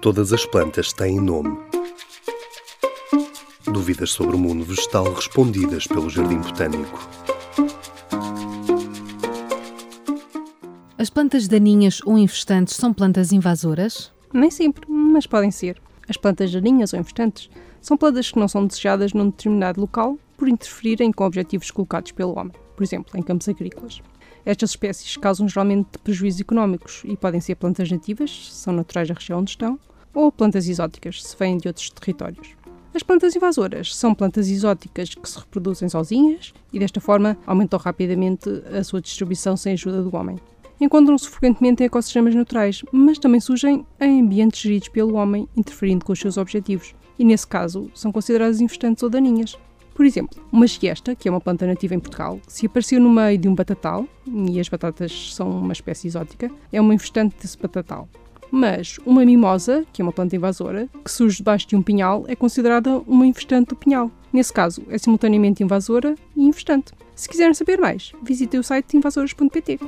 Todas as plantas têm nome. Dúvidas sobre o mundo vegetal respondidas pelo Jardim Botânico. As plantas daninhas ou infestantes são plantas invasoras? Nem sempre, mas podem ser. As plantas daninhas ou infestantes são plantas que não são desejadas num determinado local por interferirem com objetivos colocados pelo homem, por exemplo, em campos agrícolas. Estas espécies causam geralmente prejuízos económicos e podem ser plantas nativas, se são naturais da região onde estão, ou plantas exóticas, se vêm de outros territórios. As plantas invasoras são plantas exóticas que se reproduzem sozinhas e, desta forma, aumentam rapidamente a sua distribuição sem ajuda do homem. Encontram-se frequentemente em ecossistemas naturais, mas também surgem em ambientes geridos pelo homem, interferindo com os seus objetivos, e, nesse caso, são consideradas infestantes ou daninhas. Por exemplo, uma giesta, que é uma planta nativa em Portugal, se apareceu no meio de um batatal, e as batatas são uma espécie exótica, é uma infestante desse batatal. Mas uma mimosa, que é uma planta invasora, que surge debaixo de um pinhal, é considerada uma infestante do pinhal. Nesse caso, é simultaneamente invasora e infestante. Se quiserem saber mais, visitem o site invasoras.pt.